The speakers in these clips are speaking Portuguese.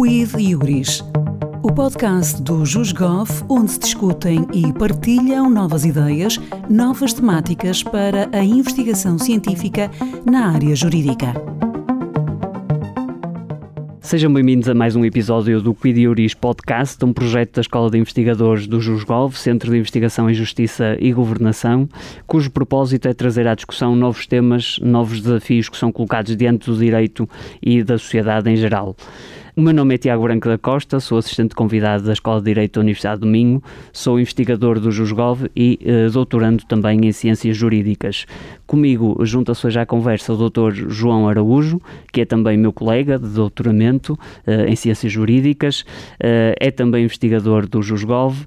Quid Iuris, o podcast do JusGov, onde se discutem e partilham novas ideias, novas temáticas para a investigação científica na área jurídica. Sejam bem-vindos a mais um episódio do Quid Iuris Podcast, um projeto da Escola de Investigadores do JusGov, Centro de Investigação em Justiça e Governação, cujo propósito é trazer à discussão novos temas, novos desafios que são colocados diante do direito e da sociedade em geral. O meu nome é Tiago Branco da Costa, sou assistente convidado da Escola de Direito da Universidade do Minho, sou investigador do JusGov e eh, doutorando também em Ciências Jurídicas. Comigo junta-se hoje à conversa o Dr. João Araújo, que é também meu colega de doutoramento eh, em Ciências Jurídicas, eh, é também investigador do JusGov,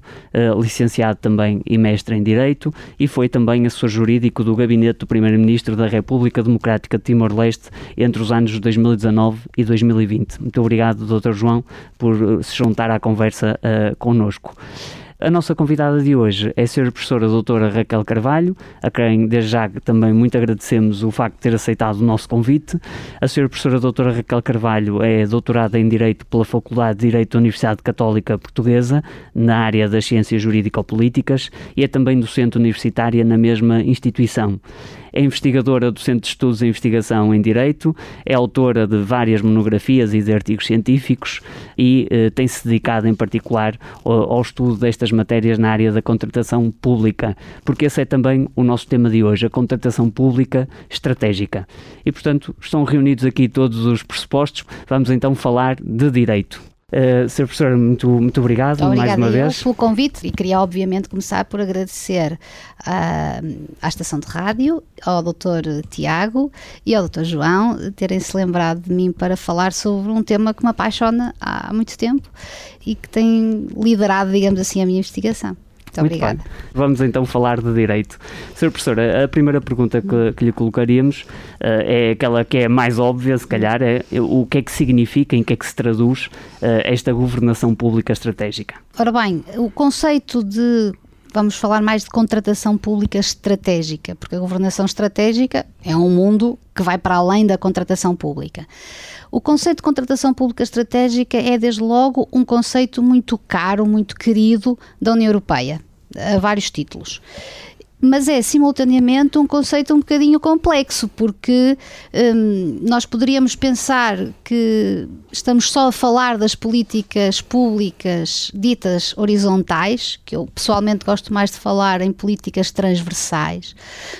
licenciado também e mestre em Direito e foi também assessor jurídico do Gabinete do Primeiro-Ministro da República Democrática de Timor-Leste entre os anos 2019 e 2020. Muito obrigado obrigado, Dr. João, por eh, se juntar à conversa uh, connosco. A nossa convidada de hoje é a Sra. Professora Doutora Raquel Carvalho, a quem desde já também muito agradecemos o facto de ter aceitado o nosso convite. A Sra. Professora Doutora Raquel Carvalho é doutorada em Direito pela Faculdade de Direito da Universidade Católica Portuguesa, na área das Ciências Jurídico-Políticas, e é também docente universitária na mesma instituição é investigadora do Centro de Estudos e Investigação em Direito, é autora de várias monografias e de artigos científicos e eh, tem-se dedicado em particular ao, ao, estudo destas matérias na área da contratação pública, porque esse é também o nosso tema de hoje, a contratação pública estratégica. E, portanto, estão reunidos aqui todos os pressupostos, vamos então falar de direito. Uh, Sr. Professor, muito, muito obrigado Obrigada mais uma vez. pelo convite e queria obviamente começar por agradecer uh, à Estação de Rádio, ao Dr. Tiago e ao Dr. João terem-se lembrado de mim para falar sobre um tema que me apaixona há muito tempo e que tem liderado, digamos assim, a minha investigação. Muito, Muito obrigada. Bem. Vamos então falar de direito. Sra. Professora, a primeira pergunta que, que lhe colocaríamos uh, é aquela que é mais óbvia, se calhar, é o que é que significa, em que é que se traduz uh, esta governação pública estratégica? Ora bem, o conceito de vamos falar mais de contratação pública estratégica, porque a governação estratégica é um mundo que vai para além da contratação pública. O conceito de contratação pública estratégica é, desde logo, um conceito muito caro, muito querido da União Europeia, a vários títulos mas é simultaneamente um conceito um bocadinho complexo, porque hum, nós poderíamos pensar que estamos só a falar das políticas públicas ditas horizontais, que eu pessoalmente gosto mais de falar em políticas transversais,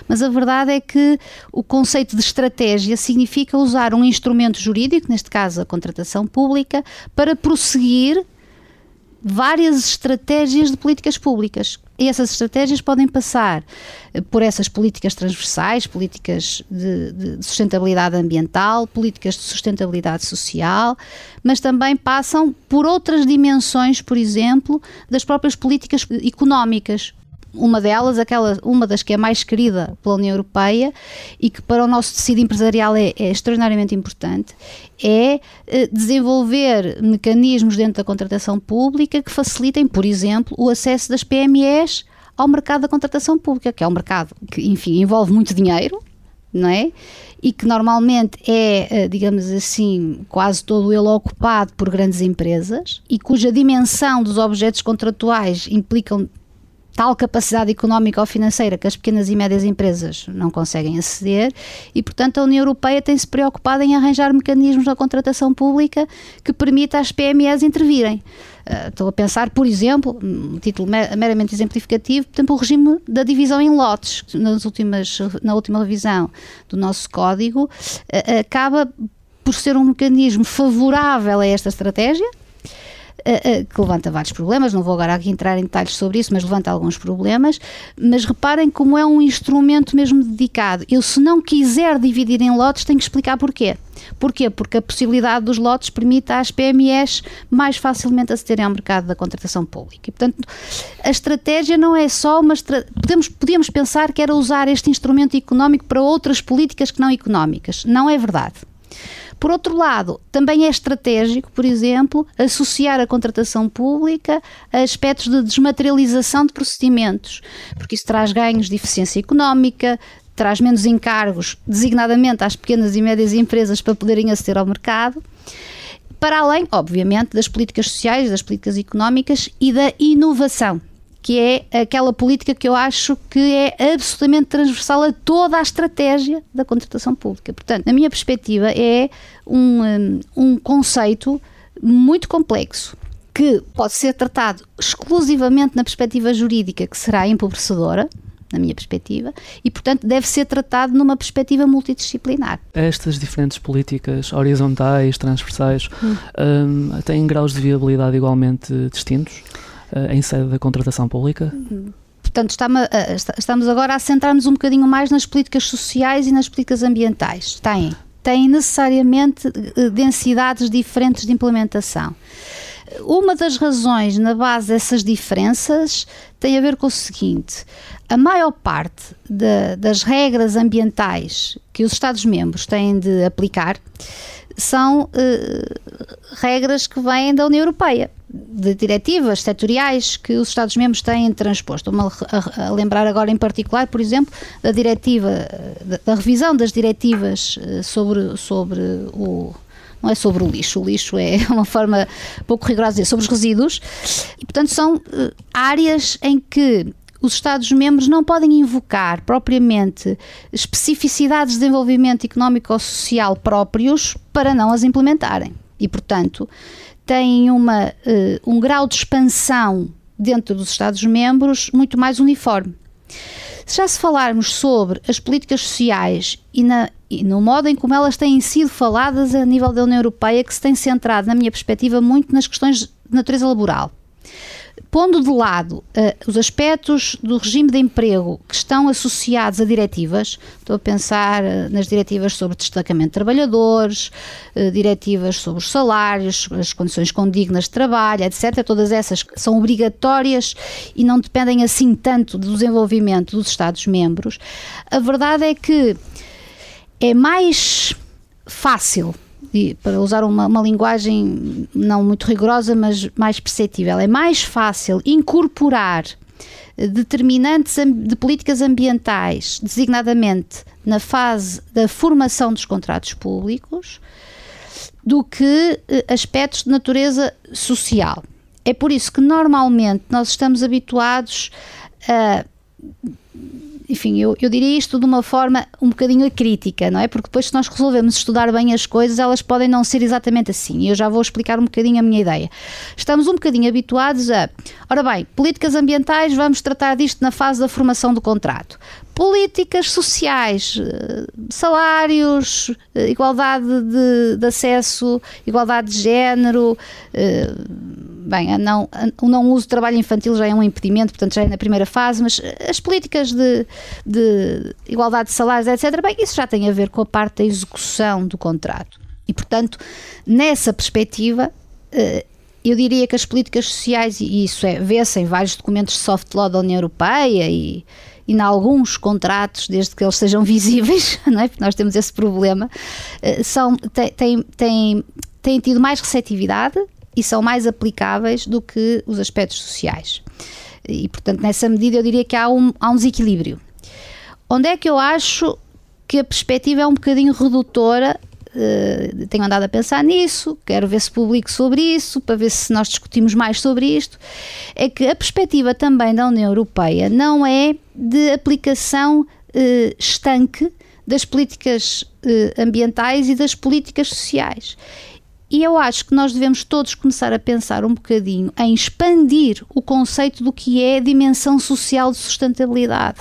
mas a verdade é que o conceito de estratégia significa usar um instrumento jurídico, neste caso a contratação pública, para prosseguir várias estratégias de políticas públicas. E essas estratégias podem passar eh, por essas políticas transversais, políticas de, de, sustentabilidade ambiental, políticas de sustentabilidade social, mas também passam por outras dimensões, por exemplo, das próprias políticas económicas, uma delas, aquela, uma das que é mais querida pela União Europeia e que para o nosso tecido empresarial é, é extraordinariamente importante, é eh, desenvolver mecanismos dentro da contratação pública que facilitem, por exemplo, o acesso das PMEs ao mercado da contratação pública, que é um mercado que, enfim, envolve muito dinheiro, não é? E que normalmente é, eh, digamos assim, quase todo ele ocupado por grandes empresas e cuja dimensão dos objetos contratuais implicam tal capacidade económica ou financeira que as pequenas e médias empresas não conseguem aceder e, portanto, a União Europeia tem-se preocupado em arranjar mecanismos da contratação pública que permita às PMEs intervirem. Uh, estou a pensar, por exemplo, um título meramente exemplificativo, por exemplo, o regime da divisão em lotes, nas últimas, na última revisão do nosso código, uh, acaba por ser um mecanismo favorável a esta estratégia, que levanta vários problemas, não vou agora aqui entrar em detalhes sobre isso, mas levanta alguns problemas, mas reparem como é um instrumento mesmo dedicado. Eu se não quiser dividir em lotes, tenho que explicar porquê. Porquê? Porque a possibilidade dos lotes permite às PMEs mais facilmente acederem ao mercado da contratação pública. E, portanto, a estratégia não é só uma. Estra... Podemos, podíamos pensar que era usar este instrumento económico para outras políticas que não económicas. Não é verdade. Por outro lado, também é estratégico, por exemplo, associar a contratação pública a aspectos de desmaterialização de procedimentos, porque isso traz ganhos de eficiência económica, traz menos encargos, designadamente às pequenas e médias empresas para poderem aceder ao mercado. Para além, obviamente, das políticas sociais, das políticas económicas e da inovação que é aquela política que eu acho que é absolutamente transversal a toda a estratégia da contratação pública. Portanto, na minha perspectiva, é um, um, conceito muito complexo que pode ser tratado exclusivamente na perspectiva jurídica, que será empobrecedora, na minha perspectiva, e, portanto, deve ser tratado numa perspectiva multidisciplinar. Estas diferentes políticas horizontais, transversais, hum. um, têm graus de viabilidade igualmente distintos em sede da contratação pública? Portanto, estamos agora a centrar-nos um bocadinho mais nas políticas sociais e nas políticas ambientais. Têm. Têm necessariamente eh, densidades diferentes de implementação. Uma das razões na base dessas diferenças tem a ver com o seguinte: a maior parte de, das regras ambientais que os Estados-membros têm de aplicar são uh, regras que vêm da União Europeia, de diretivas setoriais que os Estados-membros têm transposto. Estou-me a, a, lembrar agora em particular, por exemplo, da diretiva, da, da revisão das diretivas eh, sobre, sobre o não é sobre o lixo, o lixo é uma forma pouco rigorosa de dizer, sobre os resíduos, e portanto são uh, áreas em que os Estados-membros não podem invocar propriamente especificidades de desenvolvimento económico ou social próprios para não as implementarem. E, portanto, têm uma, uh, um grau de expansão dentro dos Estados-membros muito mais uniforme. Se já se falarmos sobre as políticas sociais e, na, e, no modo em como elas têm sido faladas a nível da União Europeia, que se tem centrado, na minha perspectiva, muito nas questões de natureza laboral pondo de lado uh, os aspectos do regime de emprego que estão associados a diretivas, estou a pensar uh, nas diretivas sobre destacamento de trabalhadores, uh, diretivas sobre os salários, as condições condignas de trabalho, etc. Todas essas são obrigatórias e não dependem assim tanto do desenvolvimento dos Estados-membros. A verdade é que é mais fácil para usar uma, uma linguagem não muito rigorosa, mas mais perceptível, é mais fácil incorporar determinantes de políticas ambientais, designadamente na fase da formação dos contratos públicos, do que eh, aspectos de natureza social. É por isso que normalmente nós estamos habituados a enfim, eu, eu diria isto de uma forma um bocadinho crítica, não é? Porque depois, se nós resolvemos estudar bem as coisas, elas podem não ser exatamente assim. E eu já vou explicar um bocadinho a minha ideia. Estamos um bocadinho habituados a, ora bem, políticas ambientais, vamos tratar disto na fase da formação do contrato políticas sociais, eh, salários, eh, igualdade de, de acesso, igualdade de género, eh, bem, não, o não uso de trabalho infantil já é um impedimento, portanto já é na primeira fase, mas as políticas de, de igualdade de salários, etc., bem, isso já tem a ver com a parte da execução do contrato. E, portanto, nessa perspectiva, eu diria que as políticas sociais, e isso é, vê-se em vários documentos de soft law da União Europeia e e em alguns contratos, desde que eles sejam visíveis, não é? porque nós temos esse problema, eh, são, têm, têm, têm tido mais receptividade e são mais aplicáveis do que os aspectos sociais. E, portanto, nessa medida, eu diria que há um, há um desequilíbrio. Onde é que eu acho que a perspectiva é um bocadinho redutora Uh, tenho andado a pensar nisso, quero ver se publico sobre isso, para ver se nós discutimos mais sobre isto. É que a perspectiva também da União Europeia não é de aplicação uh, estanque das políticas uh, ambientais e das políticas sociais. E eu acho que nós devemos todos começar a pensar um bocadinho em expandir o conceito do que é a dimensão social de sustentabilidade.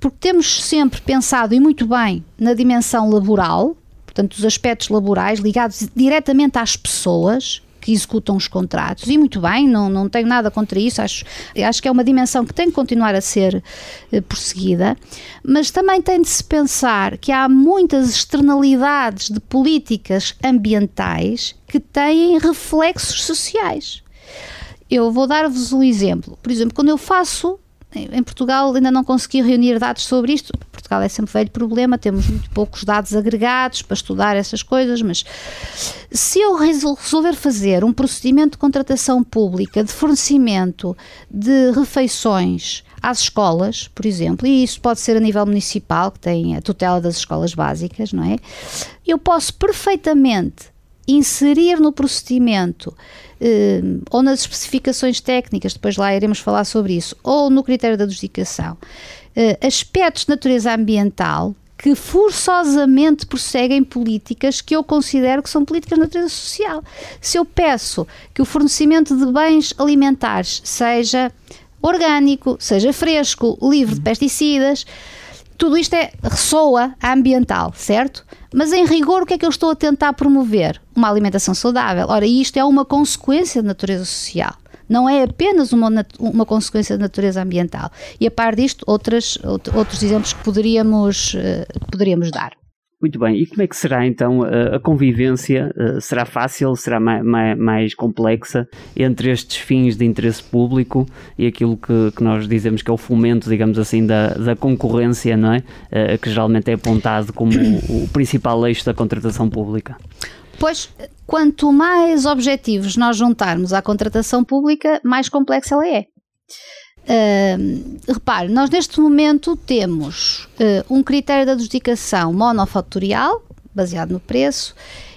Porque temos sempre pensado, e muito bem, na dimensão laboral, portanto, os aspectos laborais ligados diretamente às pessoas que executam os contratos. E muito bem, não, não tenho nada contra isso, acho, acho que é uma dimensão que tem que continuar a ser eh, prosseguida, mas também tem de se pensar que há muitas externalidades de políticas ambientais que têm reflexos sociais. Eu vou dar-vos um exemplo. Por exemplo, quando eu faço em Portugal ainda não consegui reunir dados sobre isto. Portugal é sempre velho problema, temos muito poucos dados agregados para estudar essas coisas, mas se eu resolver fazer um procedimento de contratação pública de fornecimento de refeições às escolas, por exemplo, e isso pode ser a nível municipal, que tem a tutela das escolas básicas, não é? Eu posso perfeitamente inserir no procedimento eh, ou nas especificações técnicas, depois lá iremos falar sobre isso, ou no critério da adjudicação, aspectos de natureza ambiental que forçosamente prosseguem políticas que eu considero que são políticas de natureza social. Se eu peço que o fornecimento de bens alimentares seja orgânico, seja fresco, livre de pesticidas, tudo isto é ressoa ambiental, certo? Mas em rigor, o que é que eu estou a tentar promover? Uma alimentação saudável. Ora, isto é uma consequência de natureza social. Não é apenas uma, uma consequência de natureza ambiental. E a par disto, outras, outros exemplos que poderíamos, uh, poderíamos dar. Muito bem, e como é que será então a convivência? Eh, será fácil, será mais, mais complexa entre estes fins de interesse público e aquilo que, que, nós dizemos que é o fomento, digamos assim, da, da concorrência, não é? Eh, que geralmente é apontado como o, o principal eixo da contratação pública? Pois, quanto mais objetivos nós juntarmos à contratação pública, mais complexa ela é. Uh, repare, nós neste momento temos uh, um critério de adjudicação monofatorial, baseado no preço,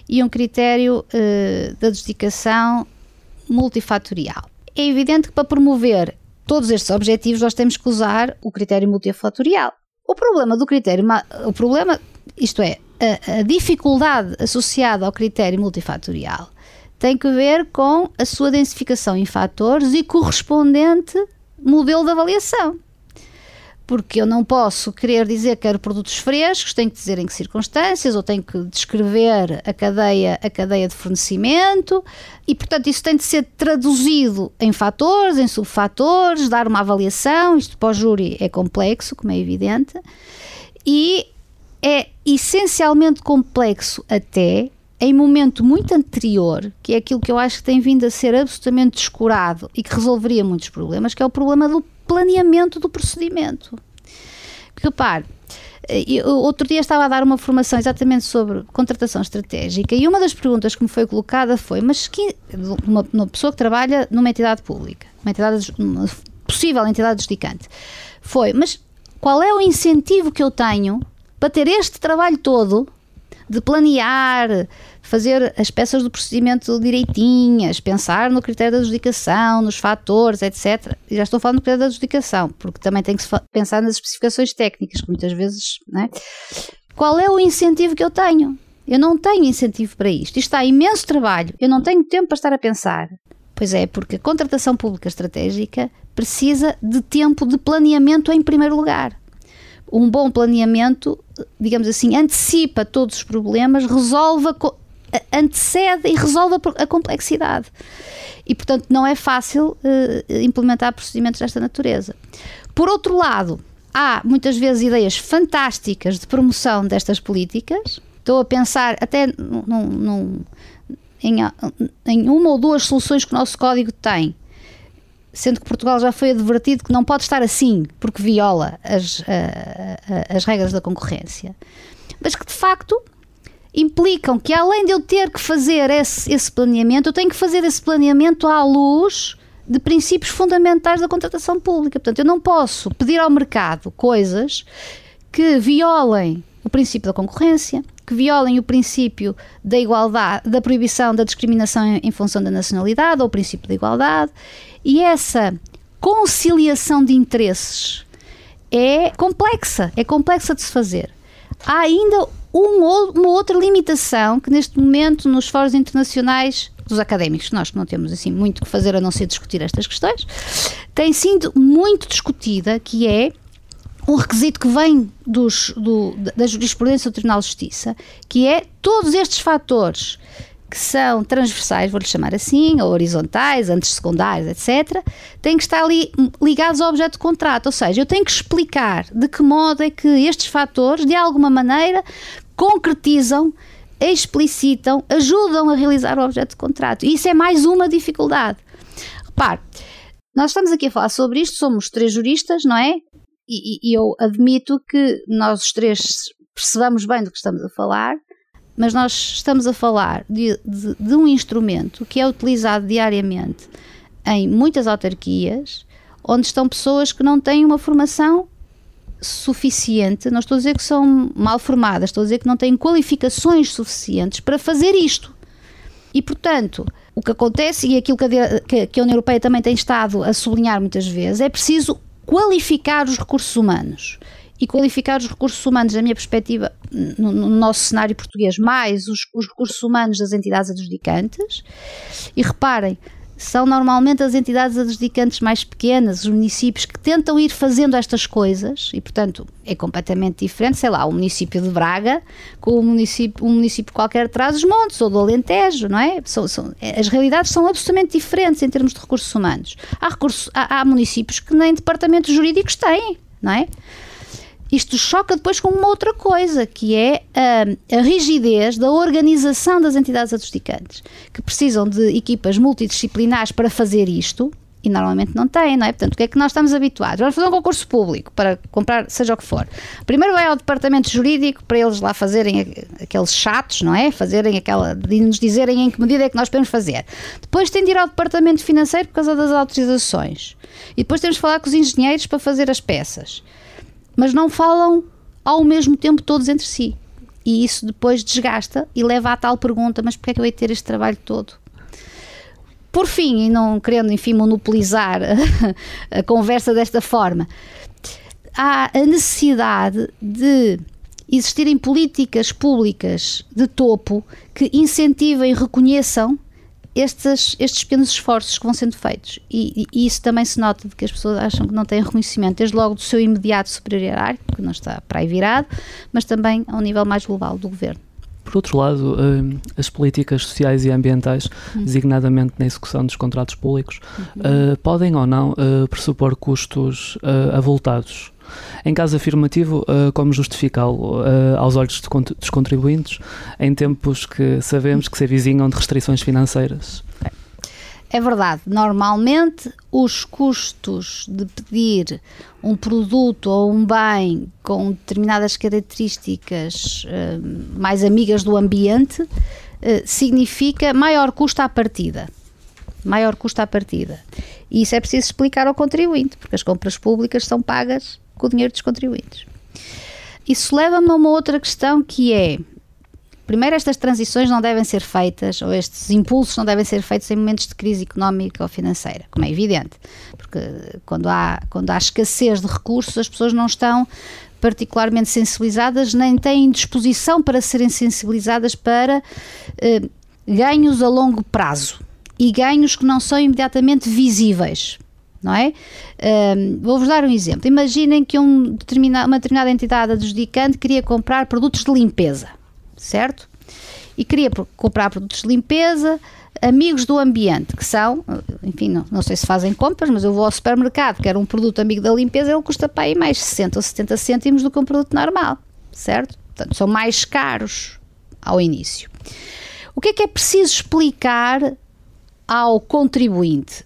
e um critério uh, de adjudicação multifatorial. É evidente que para promover todos estes objetivos nós temos que usar o critério multifatorial. O problema do critério, o problema, isto é, a, a dificuldade associada ao critério multifatorial tem que ver com a sua densificação em fatores e correspondente modelo de avaliação. Porque eu não posso querer dizer que quero produtos frescos, tenho que dizer em que circunstâncias, ou tenho que descrever a cadeia, a cadeia de fornecimento, e portanto isso tem de ser traduzido em fatores, em subfatores, dar uma avaliação. Isto para o júri é complexo, como é evidente, e é essencialmente complexo até em momento muito anterior, que é aquilo que eu acho que tem vindo a ser absolutamente descurado e que resolveria muitos problemas, que é o problema do planeamento do procedimento. Repare, outro dia estava a dar uma formação exatamente sobre contratação estratégica e uma das perguntas que me foi colocada foi: mas que, uma, uma pessoa que trabalha numa entidade pública, uma, entidade, uma possível entidade adjudicante, foi: mas qual é o incentivo que eu tenho para ter este trabalho todo de planear, fazer as peças do procedimento direitinhas, pensar no critério da adjudicação, nos fatores, etc. Já estou falando do critério da adjudicação, porque também tem que pensar nas especificações técnicas, que muitas vezes. É? Qual é o incentivo que eu tenho? Eu não tenho incentivo para isto. Isto está imenso trabalho. Eu não tenho tempo para estar a pensar. Pois é, porque a contratação pública estratégica precisa de tempo de planeamento em primeiro lugar um bom planeamento, digamos assim, antecipa todos os problemas, resolve, antecede e resolve a complexidade. E, portanto, não é fácil uh, implementar procedimentos desta natureza. Por outro lado, há muitas vezes ideias fantásticas de promoção destas políticas. Estou a pensar até num, num, em, em uma ou duas soluções que o nosso código tem sendo que Portugal já foi advertido que não pode estar assim, porque viola as, as regras da concorrência, mas que de facto implicam que além de eu ter que fazer esse, esse planeamento, eu tenho que fazer esse planeamento à luz de princípios fundamentais da contratação pública. Portanto, eu não posso pedir ao mercado coisas que violem o princípio da concorrência, que violem o princípio da igualdade, da proibição da discriminação em função da nacionalidade ou o princípio da igualdade e essa conciliação de interesses é complexa, é complexa de se fazer. Há ainda um, uma outra limitação que neste momento nos fóruns internacionais dos académicos, nós que não temos assim muito que fazer a não ser discutir estas questões, tem sido muito discutida, que é um requisito que vem dos, do, da jurisprudência do Tribunal de Justiça, que é todos estes fatores que são transversais, vou-lhe chamar assim, ou horizontais, antes secundários, etc., têm que estar ali ligados ao objeto de contrato. Ou seja, eu tenho que explicar de que modo é que estes fatores, de alguma maneira, concretizam, explicitam, ajudam a realizar o objeto de contrato. E isso é mais uma dificuldade. Repare, nós estamos aqui a falar sobre isto, somos três juristas, não é? E, e eu admito que nós os três percebamos bem do que estamos a falar, mas nós estamos a falar de, de, de, um instrumento que é utilizado diariamente em muitas autarquias, onde estão pessoas que não têm uma formação suficiente, não estou a dizer que são mal formadas, estou a dizer que não têm qualificações suficientes para fazer isto. E, portanto, o que acontece, e aquilo que a, que a União Europeia também tem estado a sublinhar muitas vezes, é preciso qualificar os recursos humanos. E qualificar os recursos humanos, na minha perspectiva, no, no nosso cenário português, mais os, os recursos humanos das entidades adjudicantes. E reparem, são normalmente as entidades adjudicantes mais pequenas, os municípios que tentam ir fazendo estas coisas e, portanto, é completamente diferente, sei lá, o município de Braga com o município, um município qualquer traz os montes ou do Alentejo, não é? São, são, as realidades são absolutamente diferentes em termos de recursos humanos. Há, recursos, há, há municípios que nem departamentos jurídicos têm, não é? Isto choca depois com uma outra coisa, que é a, a, rigidez da organização das entidades adjudicantes, que precisam de equipas multidisciplinares para fazer isto e normalmente não têm, não é? Portanto, o que é que nós estamos habituados? Vamos fazer um concurso público para comprar, seja o que for. Primeiro vai ao departamento jurídico para eles lá fazerem aqueles chatos, não é? Fazerem aquela, de nos dizerem em que medida é que nós podemos fazer. Depois tem de ir ao departamento financeiro por causa das autorizações. E depois temos de falar com os engenheiros para fazer as peças mas não falam ao mesmo tempo todos entre si. E isso depois desgasta e leva à tal pergunta: mas porquê é que eu hei ter este trabalho todo? Por fim, e não querendo, enfim, monopolizar a, a conversa desta forma, há a necessidade de existirem políticas públicas de topo que incentivem e reconheçam estes, estes pequenos esforços que vão sendo feitos. E, e, isso também se nota de que as pessoas acham que não têm reconhecimento, desde logo do seu imediato superior que não está para aí virado, mas também ao nível mais global do governo. Por outro lado, hum, as políticas sociais e ambientais, uhum. designadamente na execução dos contratos públicos, uhum. uh, podem ou não uh, pressupor custos uh, avultados em caso afirmativo, uh, como justificá-lo uh, aos olhos dos contribuintes em tempos que sabemos que se avizinham de restrições financeiras? É verdade, normalmente os custos de pedir um produto ou um bem com determinadas características uh, mais amigas do ambiente significa maior custo à partida. Maior custo à partida. E isso é preciso explicar ao contribuinte, porque as compras públicas são pagas com o dinheiro dos contribuintes. Isso leva-me a uma outra questão que é: primeiro, estas transições não devem ser feitas, ou estes impulsos não devem ser feitos em momentos de crise económica ou financeira, como é evidente, porque quando há, quando há escassez de recursos, as pessoas não estão particularmente sensibilizadas, nem têm disposição para serem sensibilizadas para eh, ganhos a longo prazo e ganhos que não são imediatamente visíveis não é? Um, Vou-vos dar um exemplo. Imaginem que um determinado, uma determinada entidade adjudicante queria comprar produtos de limpeza, certo? E queria comprar produtos de limpeza amigos do ambiente, que são, enfim, não, não sei se fazem compras, mas eu vou ao supermercado, quero um produto amigo da limpeza, ele custa para aí mais 60 ou 70 cêntimos do que um produto normal, certo? Portanto, são mais caros ao início. O que é que é preciso explicar ao contribuinte?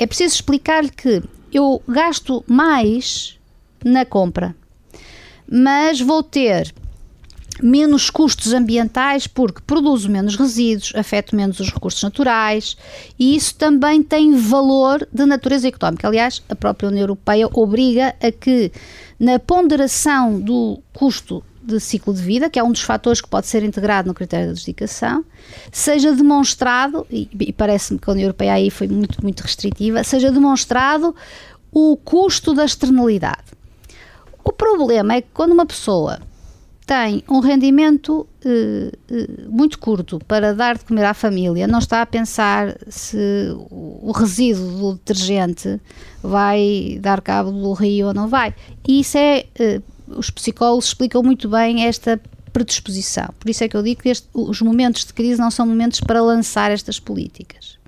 É preciso explicar-lhe que eu gasto mais na compra, mas vou ter menos custos ambientais porque produzo menos resíduos, afeto menos os recursos naturais e isso também tem valor de natureza económica. Aliás, a própria União Europeia obriga a que na ponderação do custo de ciclo de vida, que é um dos fatores que pode ser integrado no critério de adjudicação, seja demonstrado, e, e parece-me que a União Europeia aí foi muito, muito restritiva, seja demonstrado o custo da externalidade. O problema é que quando uma pessoa tem um rendimento eh, eh, muito curto para dar de comer à família, não está a pensar se o resíduo do detergente vai dar cabo do rio ou não vai. E isso é eh, os psicólogos explicam muito bem esta predisposição. Por isso é que eu digo que este, os momentos de crise não são momentos para lançar estas políticas.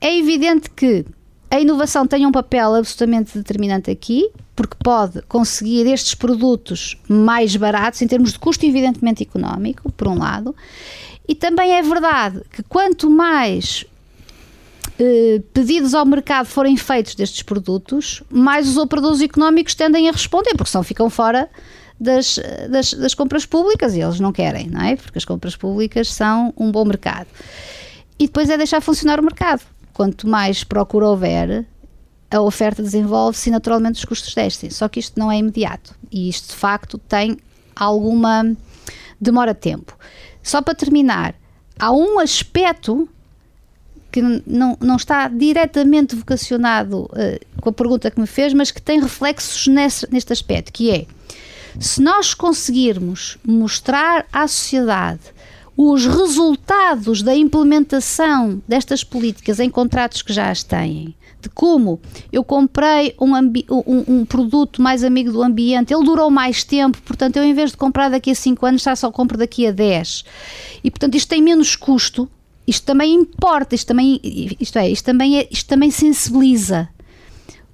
É evidente que a inovação tem um papel absolutamente determinante aqui, porque pode conseguir estes produtos mais baratos em termos de custo, evidentemente económico, por um lado, e também é verdade que quanto mais eh, pedidos ao mercado forem feitos destes produtos, mais os operadores económicos tendem a responder, porque senão ficam fora das, das, das, compras públicas e eles não querem, não é? Porque as compras públicas são um bom mercado. E depois é deixar funcionar o mercado. Quanto mais procura houver, a oferta desenvolve-se e naturalmente os custos descem. Só que isto não é imediato e isto de facto tem alguma demora de tempo. Só para terminar, há um aspecto que não, não está diretamente vocacionado uh, com a pergunta que me fez, mas que tem reflexos nesse, neste aspecto, que é se nós conseguirmos mostrar à sociedade os resultados da implementação destas políticas em contratos que já as têm, de como eu comprei um, um, um, produto mais amigo do ambiente, ele durou mais tempo, portanto, eu em vez de comprar daqui a 5 anos, já só compro daqui a 10. E portanto, isto tem menos custo, isto também importa, isto também, isto é, isto também, é, isto também sensibiliza.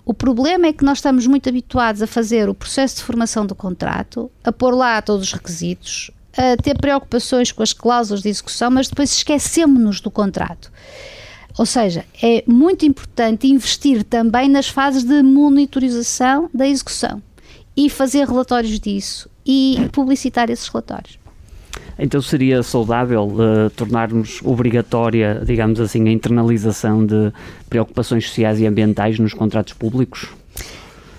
O problema é que nós estamos muito habituados a fazer o processo de formação do contrato, a pôr lá todos os requisitos, a ter preocupações com as cláusulas de execução, mas depois esquecemos-nos do contrato. Ou seja, é muito importante investir também nas fases de monitorização da execução e fazer relatórios disso e publicitar esses relatórios. Então seria saudável uh, tornarmos obrigatória, digamos assim, a internalização de preocupações sociais e ambientais nos contratos públicos?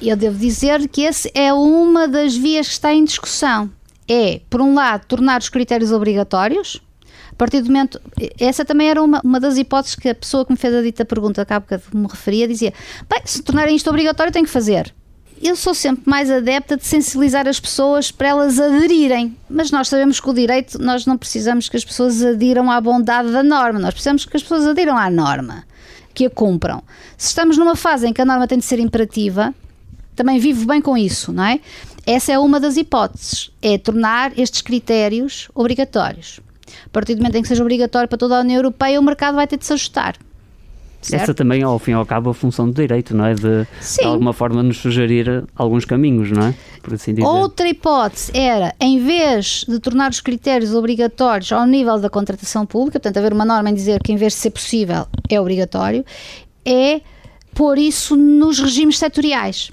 Eu devo dizer que essa é uma das vias que está em discussão. É, por um lado, tornar os critérios obrigatórios, a partir do momento. Essa também era uma, uma das hipóteses que a pessoa que me fez a dita pergunta, que me referia, dizia: bem, se tornarem isto obrigatório, tem que fazer eu sou sempre mais adepta de sensibilizar as pessoas para elas aderirem. Mas nós sabemos que o direito, nós não precisamos que as pessoas adiram à bondade da norma, nós precisamos que as pessoas adiram à norma, que a cumpram. Se estamos numa fase em que a norma tem de ser imperativa, também vivo bem com isso, não é? Essa é uma das hipóteses, é tornar estes critérios obrigatórios. A partir do momento em que seja obrigatório para toda a União Europeia, o mercado vai ter de se ajustar. Certo? Essa também, ao fim e ao cabo, a função do direito, não é? De, de alguma forma, nos sugerir alguns caminhos, não é? Assim. Outra hipótese era, em vez de tornar os critérios obrigatórios ao nível da contratação pública, portanto, haver uma norma em dizer que, em vez de ser possível, é obrigatório, é pôr isso nos regimes setoriais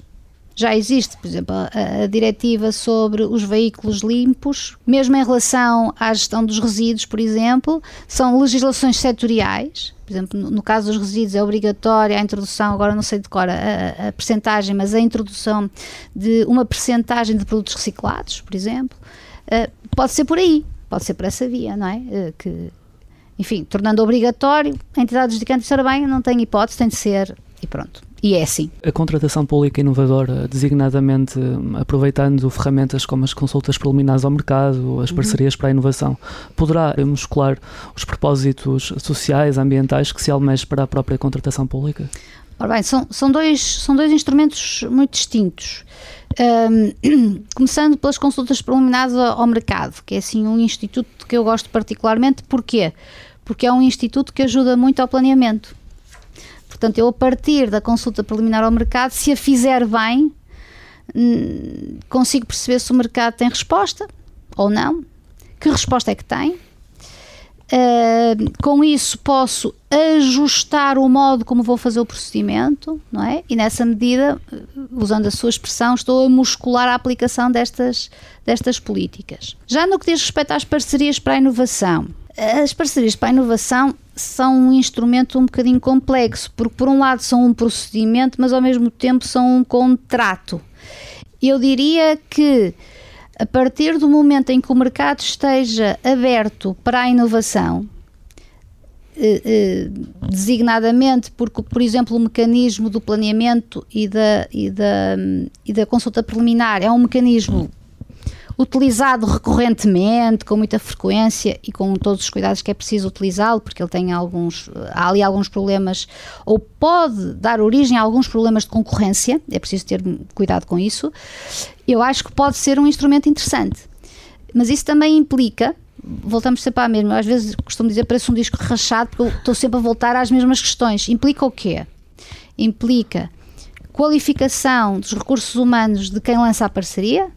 já existe, por exemplo, a, a, diretiva sobre os veículos limpos, mesmo em relação à gestão dos resíduos, por exemplo, são legislações setoriais. Por exemplo, no, caso dos resíduos é obrigatória a introdução, agora não sei de cor a, a percentagem, mas a introdução de uma percentagem de produtos reciclados, por exemplo. Uh, pode ser por aí, pode ser por essa via, não é? Uh, que, enfim, tornando obrigatório, a entidade adjudicante disser bem, não tem hipótese, tem de ser, e pronto. E é assim. A contratação pública inovadora, designadamente hum, aproveitando ferramentas como as consultas preliminares ao mercado, as uhum. parcerias uhum. para a inovação, poderá muscular os propósitos sociais, ambientais que se almeja para a própria contratação pública? Ora bem, são, são, dois, são dois instrumentos muito distintos. Um, começando pelas consultas preliminares ao, ao mercado, que é assim um instituto que eu gosto particularmente, porquê? Porque é um instituto que ajuda muito ao planeamento Portanto, eu a partir da consulta preliminar ao mercado, se a fizer bem, hum, consigo perceber se o mercado tem resposta ou não, que resposta é que tem. Uh, com isso posso ajustar o modo como vou fazer o procedimento, não é? E nessa medida, usando a sua expressão, estou a muscular a aplicação destas, destas políticas. Já no que diz respeito às parcerias para a inovação, as parcerias para a inovação são um instrumento um bocadinho complexo, porque por um lado são um procedimento, mas ao mesmo tempo são um contrato. Eu diria que a partir do momento em que o mercado esteja aberto para a inovação, eh, eh, designadamente porque, por exemplo, o mecanismo do planeamento e da, e da, e da consulta preliminar é um mecanismo utilizado recorrentemente, com muita frequência e com todos os cuidados que é preciso utilizá-lo, porque ele tem alguns, há ali alguns problemas, ou pode dar origem a alguns problemas de concorrência, é preciso ter cuidado com isso. Eu acho que pode ser um instrumento interessante. Mas isso também implica, voltamos sempre à mesma, às vezes costumo dizer parece um disco rachado, porque eu estou sempre a voltar às mesmas questões. Implica o quê? Implica qualificação dos recursos humanos de quem lança a parceria,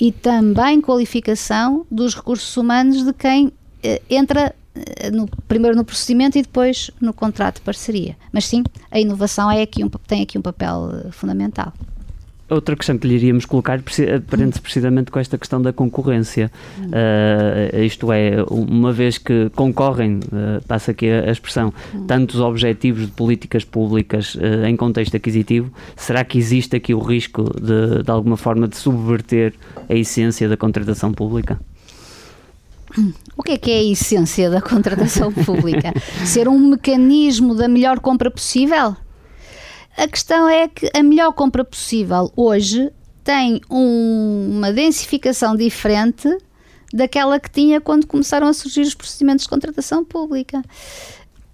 e também qualificação dos recursos humanos de quem eh, entra eh, no, primeiro no procedimento e depois no contrato de parceria. Mas sim, a inovação é aqui um, tem aqui um papel eh, fundamental. Outra questão que lhe iríamos colocar prende-se precisamente com esta questão da concorrência. Uh, isto é, uma vez que concorrem, uh, passa aqui a, expressão, tantos objetivos de políticas públicas uh, em contexto aquisitivo, será que existe aqui o risco de, de alguma forma de subverter a essência da contratação pública? O que é que é a essência da contratação pública? Ser um mecanismo da melhor compra possível? A questão é que a melhor compra possível hoje tem um, uma densificação diferente daquela que tinha quando começaram a surgir os procedimentos de contratação pública.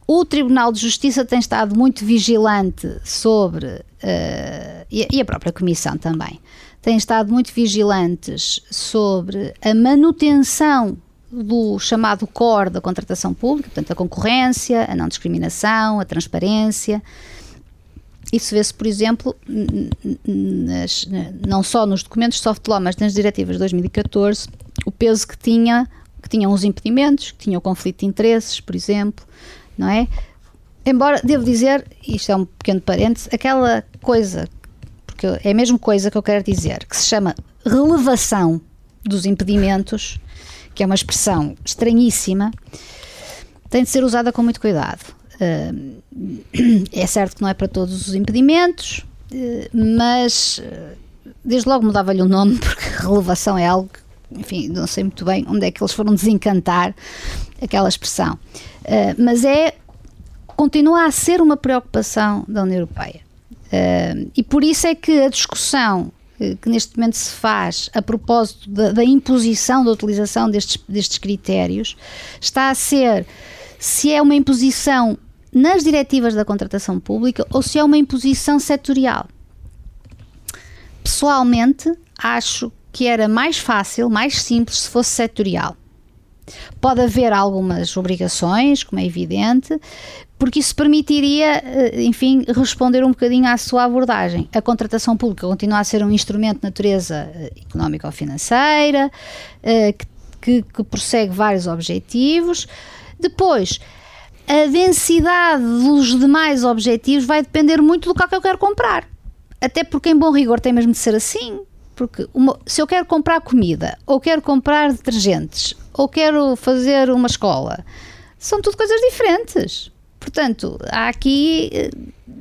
O Tribunal de Justiça tem estado muito vigilante sobre, uh, e, e a própria Comissão também, têm estado muito vigilantes sobre a manutenção do chamado core da contratação pública, portanto, a concorrência, a não discriminação, a transparência. Isso vê-se, por exemplo, nas, não só nos documentos de soft law, mas nas diretivas de 2014, o peso que tinha, que tinham os impedimentos, que tinha o conflito de interesses, por exemplo, não é? Embora, devo dizer, isto é um pequeno parênteses, aquela coisa, porque é a mesma coisa que eu quero dizer, que se chama relevação dos impedimentos, que é uma expressão estranhíssima, tem de ser usada com muito cuidado. é certo que não é para todos os impedimentos, eh, mas eh, desde logo mudava-lhe o nome, porque relevação é algo que, enfim, não sei muito bem onde é que eles foram desencantar aquela expressão. Eh, mas é, continua a ser uma preocupação da União Europeia. e por isso é que a discussão que neste momento se faz a propósito da, da imposição da utilização destes, destes critérios está a ser se é uma imposição nas diretivas da contratação pública ou se é uma imposição setorial. Pessoalmente, acho que era mais fácil, mais simples se fosse setorial. Pode haver algumas obrigações, como é evidente, porque isso permitiria, eh, enfim, responder um bocadinho à sua abordagem. A contratação pública continua a ser um instrumento de natureza eh, económica ou financeira, eh, que, que prossegue vários objetivos. Depois, a densidade dos demais objetivos vai depender muito do que é que eu quero comprar. Até porque, em bom rigor, tem mesmo de ser assim. Porque uma, se eu quero comprar comida, ou quero comprar detergentes, ou quero fazer uma escola, são tudo coisas diferentes. Portanto, há aqui eh,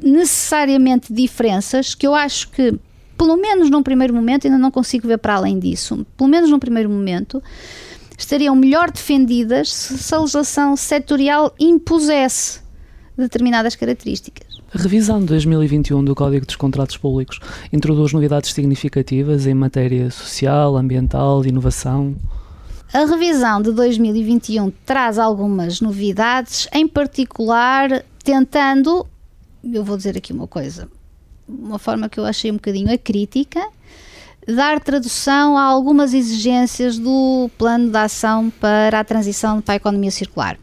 necessariamente diferenças que eu acho que, pelo menos num primeiro momento, ainda não consigo ver para além disso, pelo menos num primeiro momento, estariam melhor defendidas se a legislação setorial impusesse determinadas características. A revisão de 2021 do Código dos Contratos Públicos introduz novidades significativas em matéria social, ambiental, inovação. A revisão de 2021 traz algumas novidades, em particular tentando, eu vou dizer aqui uma coisa, uma forma que eu achei um bocadinho acrítica, dar tradução a algumas exigências do plano de ação para a transição para a economia circular.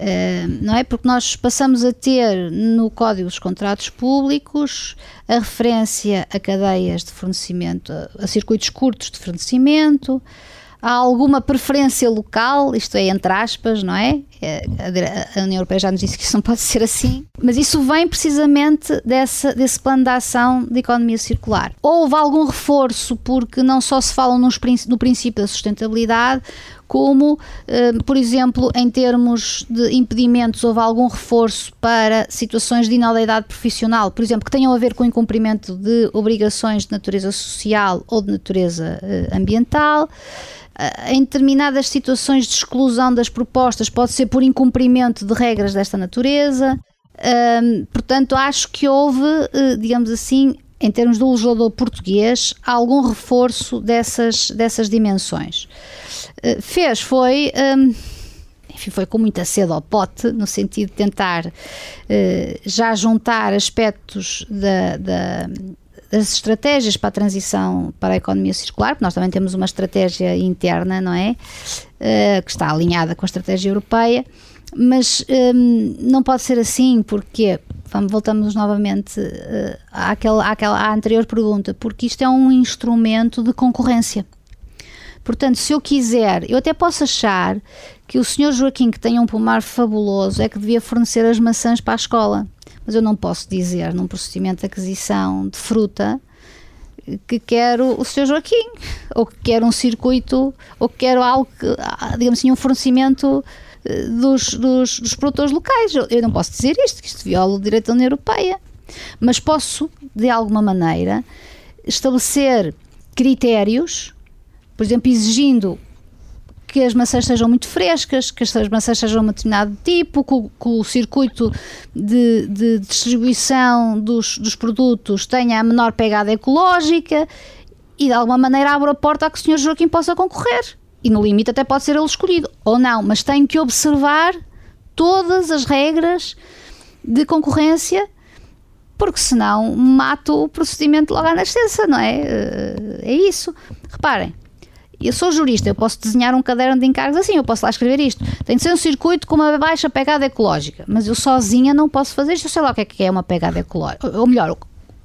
Uh, não é? Porque nós passamos a ter no Código dos Contratos Públicos a referência a cadeias de fornecimento, a, a circuitos curtos de fornecimento, há alguma preferência local, isto é, entre aspas, não é? é a União Europeia já nos disse que isso não pode ser assim, mas isso vem precisamente dessa, desse plano de ação de economia circular. Houve algum reforço, porque não só se fala nos, no princípio da sustentabilidade, como, eh, por exemplo, em termos de impedimentos, houve algum reforço para situações de inalidade profissional, por exemplo, que tenham a ver com o incumprimento de obrigações de natureza social ou de natureza eh, ambiental. Eh, em determinadas situações de exclusão das propostas, pode ser por incumprimento de regras desta natureza. portanto, acho que houve, digamos assim, em termos do legislador português, algum reforço dessas, dessas dimensões. Uh, fez foi. Um, enfim, foi com muita sede ao pote, no sentido de tentar uh, já juntar aspectos da, da, das estratégias para a transição para a economia circular, porque nós também temos uma estratégia interna, não é? Uh, que está alinhada com a estratégia europeia, mas um, não pode ser assim, porque vamos, voltamos novamente àquela, àquela, à anterior pergunta, porque isto é um instrumento de concorrência. Portanto, se eu quiser, eu até posso achar que o senhor Joaquim, que tem um pomar fabuloso, é que devia fornecer as maçãs para a escola. Mas eu não posso dizer, num procedimento de aquisição de fruta, que quero o senhor Joaquim, ou que quero um circuito, ou que quero algo, que, ah, digamos assim, um fornecimento dos, dos, dos produtores locais. Eu não posso dizer isto, que isto viola o direito da União Europeia. Mas posso, de alguma maneira, estabelecer critérios, por exemplo, exigindo que as maçãs sejam muito frescas, que as maçãs sejam de um determinado tipo, que, o circuito de, de distribuição dos, dos, produtos tenha a menor pegada ecológica e de alguma maneira abra a porta a que o Sr. Joaquim possa concorrer. E no limite até pode ser ele escolhido, ou não, mas tem que observar todas as regras de concorrência porque senão mato o procedimento logo à nascença, não é? Eh, é isso. Reparem, eu sou jurista, eu posso desenhar um caderno de encargos assim, eu posso lá escrever isto. Tem de ser um circuito com uma baixa pegada ecológica, mas eu sozinha não posso fazer isto. Eu sei lá o que é que é uma pegada ecológica. Ou melhor,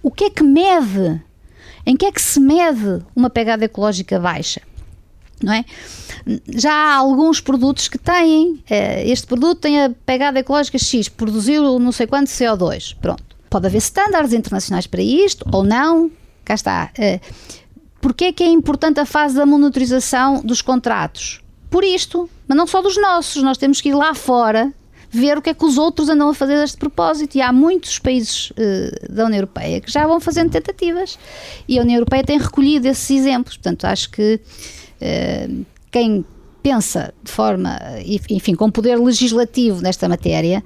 o que é que mede? Em que é que se mede uma pegada ecológica baixa? Não é? Já há alguns produtos que têm, eh, este produto tem a pegada ecológica X, produziu não sei quanto CO2. Pronto. Pode haver estándares internacionais para isto ou não. Cá está. Porquê é que é importante a fase da monitorização dos contratos? Por isto, mas não só dos nossos, nós temos que ir lá fora ver o que é que os outros andam a fazer deste propósito. E há muitos países uh, da União Europeia que já vão fazendo tentativas. E a União Europeia tem recolhido esses exemplos. Portanto, acho que uh, quem pensa de forma, enfim, com poder legislativo nesta matéria,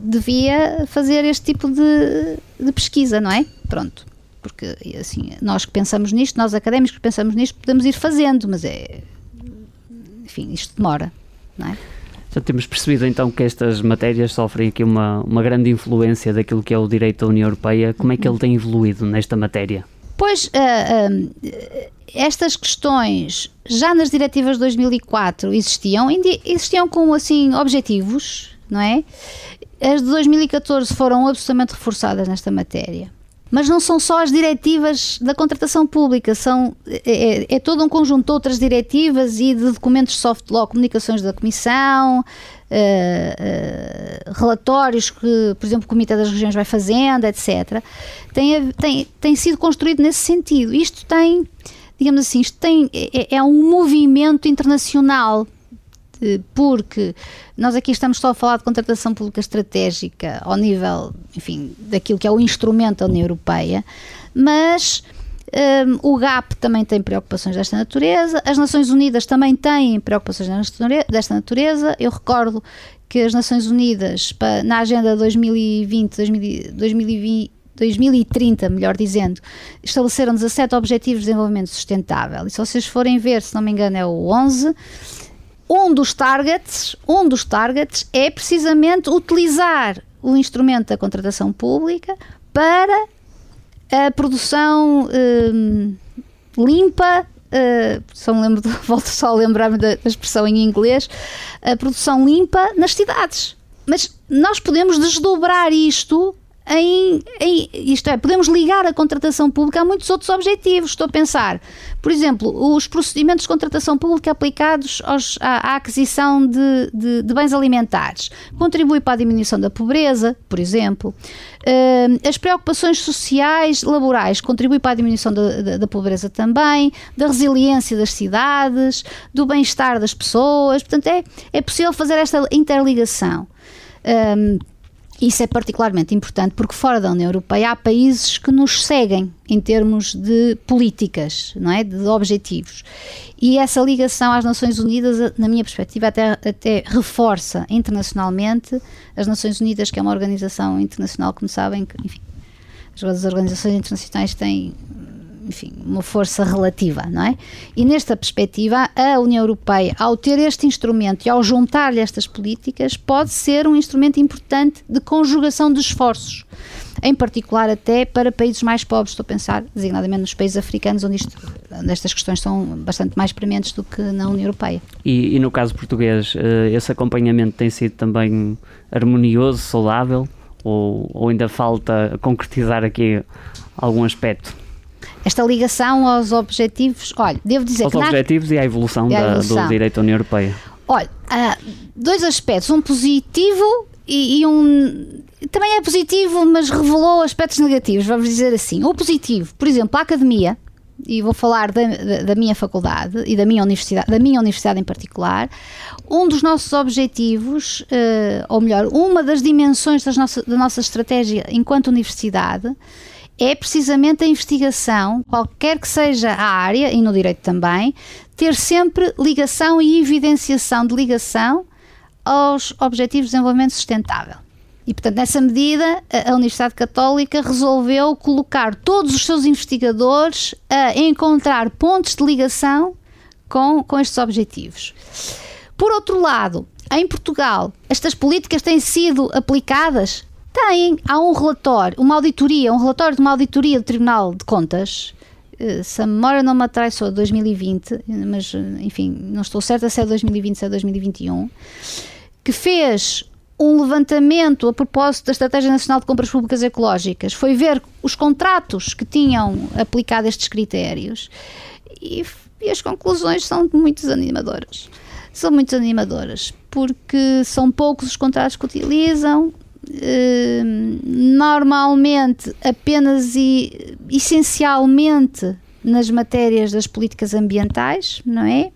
devia fazer este tipo de, de pesquisa, não é? Pronto porque assim, nós que pensamos nisto, nós académicos que pensamos nisto, podemos ir fazendo, mas é. Enfim, isto demora, não é? Já temos percebido então que estas matérias sofrem aqui uma, uma grande influência daquilo que é o direito da União Europeia. Como é que ele tem evoluído nesta matéria? Pois, uh, uh, estas questões já nas diretivas de 2004 existiam, existiam com assim objetivos, não é? As de 2014 foram absolutamente reforçadas nesta matéria. Mas não são só as diretivas da contratação pública, são, é, é, é todo um conjunto de outras diretivas e de documentos de soft law, comunicações da Comissão, uh, uh, relatórios que, por exemplo, o Comitê das Regiões vai fazendo, etc. Tem, tem, tem sido construído nesse sentido. Isto tem, digamos assim, isto tem, é, é um movimento internacional porque nós aqui estamos só a falar de contratação pública estratégica ao nível, enfim, daquilo que é o instrumento da União Europeia, mas um, o GAP também tem preocupações desta natureza, as Nações Unidas também têm preocupações desta natureza. Eu recordo que as Nações Unidas, na Agenda 2020, 2020 2030, melhor dizendo, estabeleceram 17 Objetivos de Desenvolvimento Sustentável. E se vocês forem ver, se não me engano, é o 11 um dos targets, um dos targets é precisamente utilizar o instrumento da contratação pública para a produção hum, limpa, uh, só lembro, volto só a lembrar-me da expressão em inglês, a produção limpa nas cidades. Mas nós podemos desdobrar isto em, em, isto é, podemos ligar a contratação pública a muitos outros objetivos. Estou a pensar, por exemplo, os procedimentos de contratação pública aplicados aos, à, à, aquisição de, de, de, bens alimentares contribui para a diminuição da pobreza, por exemplo. Uh, as preocupações sociais, laborais, contribuem para a diminuição da, da, da pobreza também, da resiliência das cidades, do bem-estar das pessoas. Portanto, é, é possível fazer esta interligação. Um, isso é particularmente importante porque fora da União Europeia há países que nos seguem em termos de políticas, não é? de objetivos. E essa ligação às Nações Unidas, na minha perspectiva, até, até reforça internacionalmente as Nações Unidas, que é uma organização internacional, como sabem, que, enfim, as organizações internacionais têm enfim, uma força relativa, não é? E nesta perspectiva, a União Europeia, ao ter este instrumento e ao juntar-lhe estas políticas, pode ser um instrumento importante de conjugação de esforços, em particular até para países mais pobres, estou a pensar designadamente nos países africanos, onde, isto, onde estas questões são bastante mais prementes do que na União Europeia. E, e no caso português, eh, esse acompanhamento tem sido também harmonioso, saudável, ou, ou ainda falta concretizar aqui algum aspecto? Esta ligação aos objetivos. Olha, devo dizer aos que. Aos objetivos na... e à evolução, e à evolução. Da, do direito da União Europeia. Olha, dois aspectos, um positivo e, e, um. Também é positivo, mas revelou aspectos negativos, vamos dizer assim. O positivo, por exemplo, a academia, e vou falar da, da, da, minha faculdade e da minha universidade, da minha universidade em particular, um dos nossos objetivos, uh, ou melhor, uma das dimensões das nossa, da nossa estratégia enquanto universidade é precisamente a investigação, qualquer que seja a área, e no direito também, ter sempre ligação e evidenciação de ligação aos Objetivos de Desenvolvimento Sustentável. E, portanto, nessa medida, a Universidade Católica resolveu colocar todos os seus investigadores a encontrar pontos de ligação com, com estes objetivos. Por outro lado, em Portugal, estas políticas têm sido aplicadas? Têm. Há um relatório, uma auditoria, um relatório de uma auditoria do Tribunal de Contas, eh, se a memória não me atraiçou, 2020, mas enfim, não estou certa se é 2020 ou é 2021, que fez um levantamento a propósito da Estratégia Nacional de Compras Públicas Ecológicas. Foi ver os contratos que tinham aplicado estes critérios e, e as conclusões são muito desanimadoras. São muito desanimadoras, porque são poucos os contratos que utilizam, eh, normalmente apenas e essencialmente nas matérias das políticas ambientais, não é?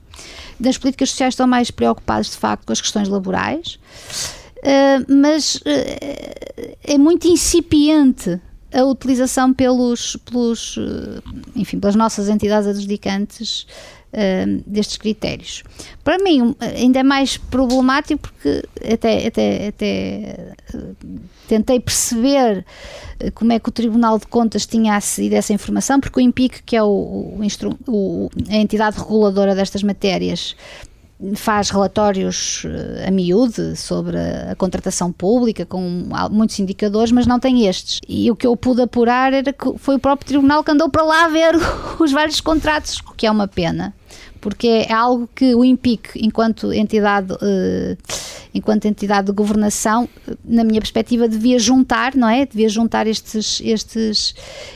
Das políticas sociais estão mais preocupados de facto com as questões laborais. Uh, mas uh, é muito incipiente a utilização pelos, pelos enfim, pelas nossas entidades adjudicantes destes critérios. Para mim, ainda é mais problemático porque até, até, até tentei perceber como é que o Tribunal de Contas tinha acedido a essa informação, porque o IMPIC, que é o, o, o, a entidade reguladora destas matérias, faz relatórios eh, a miúde sobre a contratação pública com muitos indicadores, mas não tem estes. E o que eu pude apurar era que foi o próprio tribunal que andou para lá ver os vários contratos, o que é uma pena porque é algo que o IMPIC, enquanto entidade, uh, enquanto entidade de governação, na minha perspectiva, devia juntar, não é? Devia juntar estes, estes,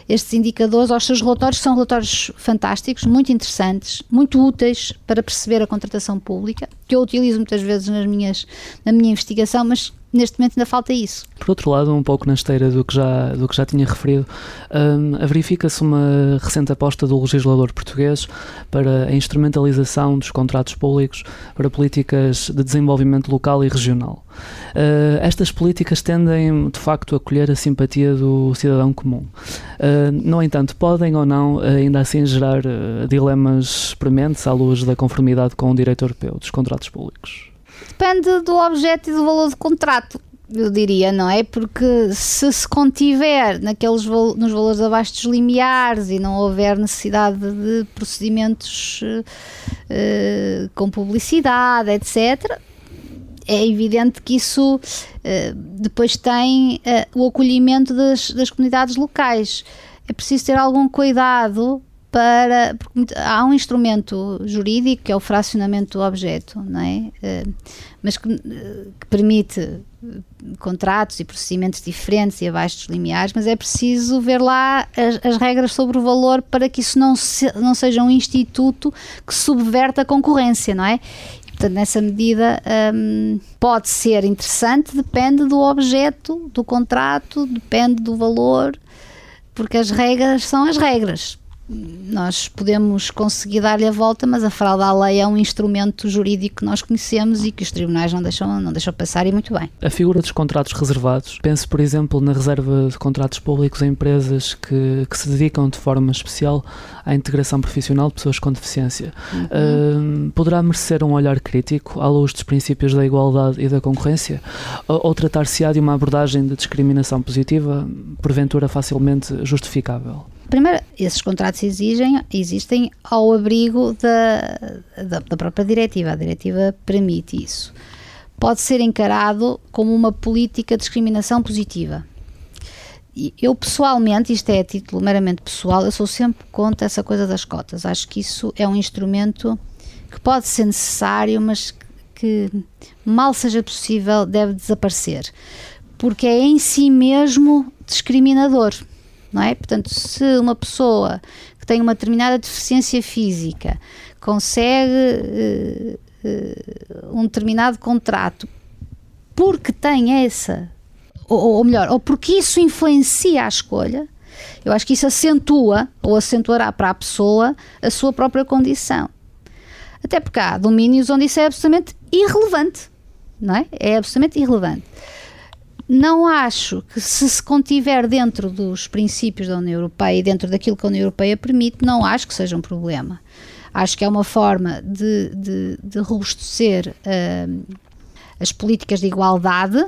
estes indicadores aos seus relatórios, que são relatórios fantásticos, muito interessantes, muito úteis para perceber a contratação pública, que eu utilizo muitas vezes nas minhas, na minha investigação, mas neste momento ainda falta isso. Por outro lado, um pouco na esteira do que já, do que já tinha referido, um, verifica-se uma recente aposta do legislador português para a instrumentalização dos contratos públicos para políticas de desenvolvimento local e regional. Uh, estas políticas tendem, de facto, a colher a simpatia do cidadão comum. Uh, no entanto, podem ou não ainda assim gerar uh, dilemas prementes à luz da conformidade com o direito europeu dos contratos públicos. Depende do objeto e do valor do contrato eu diria, não é? Porque se se contiver naqueles, nos valores abaixo dos limiares e não houver necessidade de procedimentos uh, com publicidade, etc., é evidente que isso uh, depois tem uh, o acolhimento das, das comunidades locais. É preciso ter algum cuidado para. Porque há um instrumento jurídico que é o fracionamento do objeto, não é? Uh, mas que, uh, que, permite eh, contratos e procedimentos diferentes e abaixo dos limiares, mas é preciso ver lá as, as regras sobre o valor para que isso não, se, não seja um instituto que subverta a concorrência, não é? Portanto, nessa medida um, pode ser interessante, depende do objeto do contrato, depende do valor, porque as regras são as regras nós podemos conseguir dar-lhe a volta, mas a fraude à lei é um instrumento jurídico que nós conhecemos e que os tribunais não deixam, não deixam passar e muito bem. A figura dos contratos reservados, penso por exemplo na reserva de contratos públicos a empresas que, que se dedicam de forma especial à integração profissional de pessoas com deficiência. Uhum. Uh, poderá merecer um olhar crítico à luz dos princípios da igualdade e da concorrência? Ou, ou tratar-se-á de uma abordagem de discriminação positiva, porventura facilmente justificável? Primeiro, esses contratos exigem, existem ao abrigo da, da, da própria diretiva. A diretiva permite isso. Pode ser encarado como uma política de discriminação positiva. Eu pessoalmente, isto é a título meramente pessoal, eu sou sempre contra essa coisa das cotas. Acho que isso é um instrumento que pode ser necessário, mas que mal seja possível deve desaparecer, porque é em si mesmo discriminador não é? Portanto, se uma pessoa que tem uma determinada deficiência física consegue uh, uh, um determinado contrato porque tem essa, ou, ou melhor, ou porque isso influencia a escolha, eu acho que isso acentua ou acentuará para a pessoa a sua própria condição. Até porque há domínios onde isso é absolutamente irrelevante, não é? É absolutamente irrelevante. Não acho que se se contiver dentro dos princípios da União Europeia e dentro daquilo que a União Europeia permite, não acho que seja um problema. Acho que é uma forma de, de, de robustecer uh, as políticas de igualdade,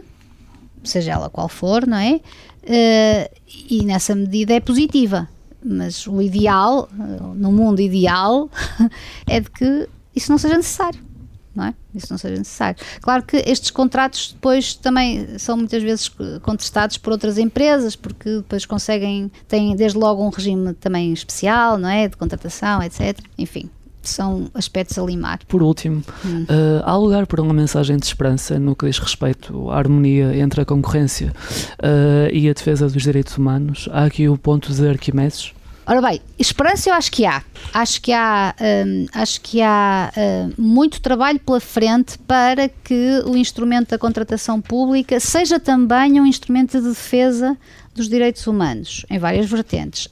seja ela qual for, não é? Uh, e nessa medida é positiva. Mas o ideal, no mundo ideal, é de que isso não seja necessário não é? Isso não seja necessário. Claro que estes contratos depois também são muitas vezes contestados por outras empresas, porque depois conseguem, têm desde logo um regime também especial, não é? De contratação, etc. Enfim, são aspectos a limar. Por último, hum. uh, há lugar para uma mensagem de esperança no que diz respeito à harmonia entre a concorrência uh, e a defesa dos direitos humanos? Há aqui o ponto de Arquimedes? Ora bem, esperança eu acho que há. Acho que há, hum, acho que há hum, muito trabalho pela frente para que o instrumento da contratação pública seja também um instrumento de defesa dos direitos humanos, em várias vertentes.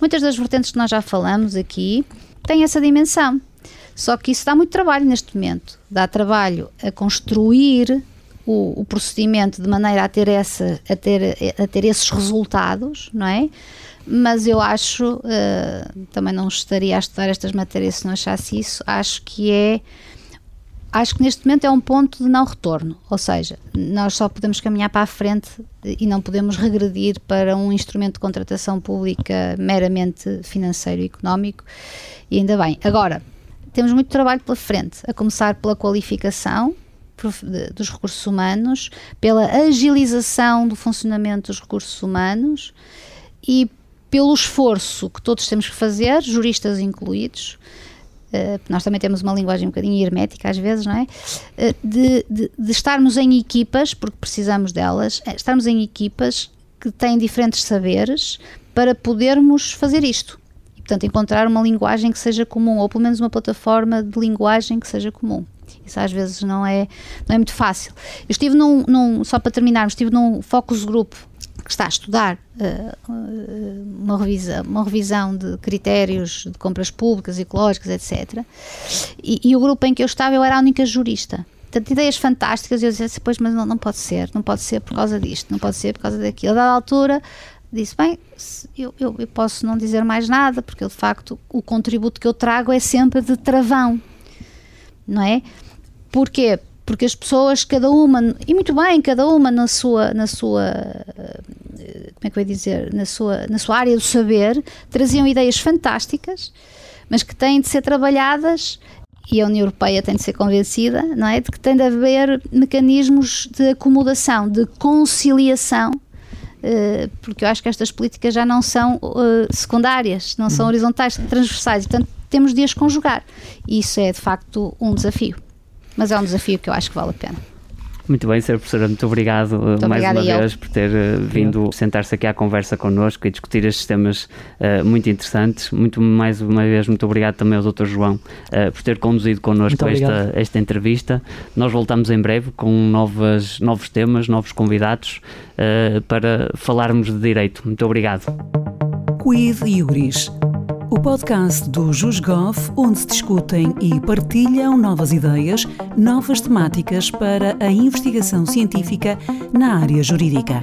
Muitas das vertentes que nós já falamos aqui têm essa dimensão. Só que isso dá muito trabalho neste momento. Dá trabalho a construir o, o procedimento de maneira a ter, a, ter, a ter esses resultados, não é? mas eu acho, uh, também não estaria a estudar estas matérias se não achasse isso, acho que é, acho que neste momento é um ponto de não retorno, ou seja, nós só podemos caminhar para a frente e não podemos regredir para um instrumento de contratação pública meramente financeiro e económico, e ainda bem. Agora, temos muito trabalho pela frente, a começar pela qualificação, dos recursos humanos, pela agilização do funcionamento dos recursos humanos e pelo esforço que todos temos que fazer, juristas incluídos, uh, nós também temos uma linguagem um bocadinho hermética às vezes, não é? Uh, de, de, de, estarmos em equipas, porque precisamos delas, é, estarmos em equipas que têm diferentes saberes para podermos fazer isto. E, portanto, encontrar uma linguagem que seja comum, ou pelo menos uma plataforma de linguagem que seja comum. Isso às vezes não é, não é muito fácil. Eu estive num, num só para terminarmos, estive num focus group que está a estudar uh, uma, revisão, uma revisão de critérios de compras públicas, ecológicas, etc. E, e, o grupo em que eu estava, eu era a única jurista. Portanto, ideias fantásticas, e eu dizia assim, pois, mas não, não pode ser, não pode ser por causa disto, não pode ser por causa daquilo. A dada altura, disse, bem, eu, eu, eu posso não dizer mais nada, porque de facto o contributo que eu trago é sempre de travão, não é? Porquê? porque as pessoas, cada uma, e muito bem, cada uma na sua, na sua como é que eu ia dizer, na sua, na sua área do saber, traziam ideias fantásticas, mas que têm de ser trabalhadas e a União Europeia tem de ser convencida, não é, de que tem de haver mecanismos de acomodação, de conciliação, eh, porque eu acho que estas políticas já não são eh, secundárias, não são uhum. horizontais, são transversais, portanto temos de as conjugar. E isso é de facto um desafio mas é um desafio que eu acho que vale a pena. Muito bem, Sra. Professora, muito obrigado uh, muito mais uma vez por ter uh, vindo sentar-se aqui à conversa connosco e discutir estes temas uh, muito interessantes. Muito mais uma vez, muito obrigado também ao Dr. João uh, por ter conduzido connosco esta, esta entrevista. Nós voltamos em breve com novas, novos temas, novos convidados uh, para falarmos de direito. Muito obrigado. Quid Iuris o podcast do JusGov, onde se discutem e partilham novas ideias, novas temáticas para a investigação científica na área jurídica.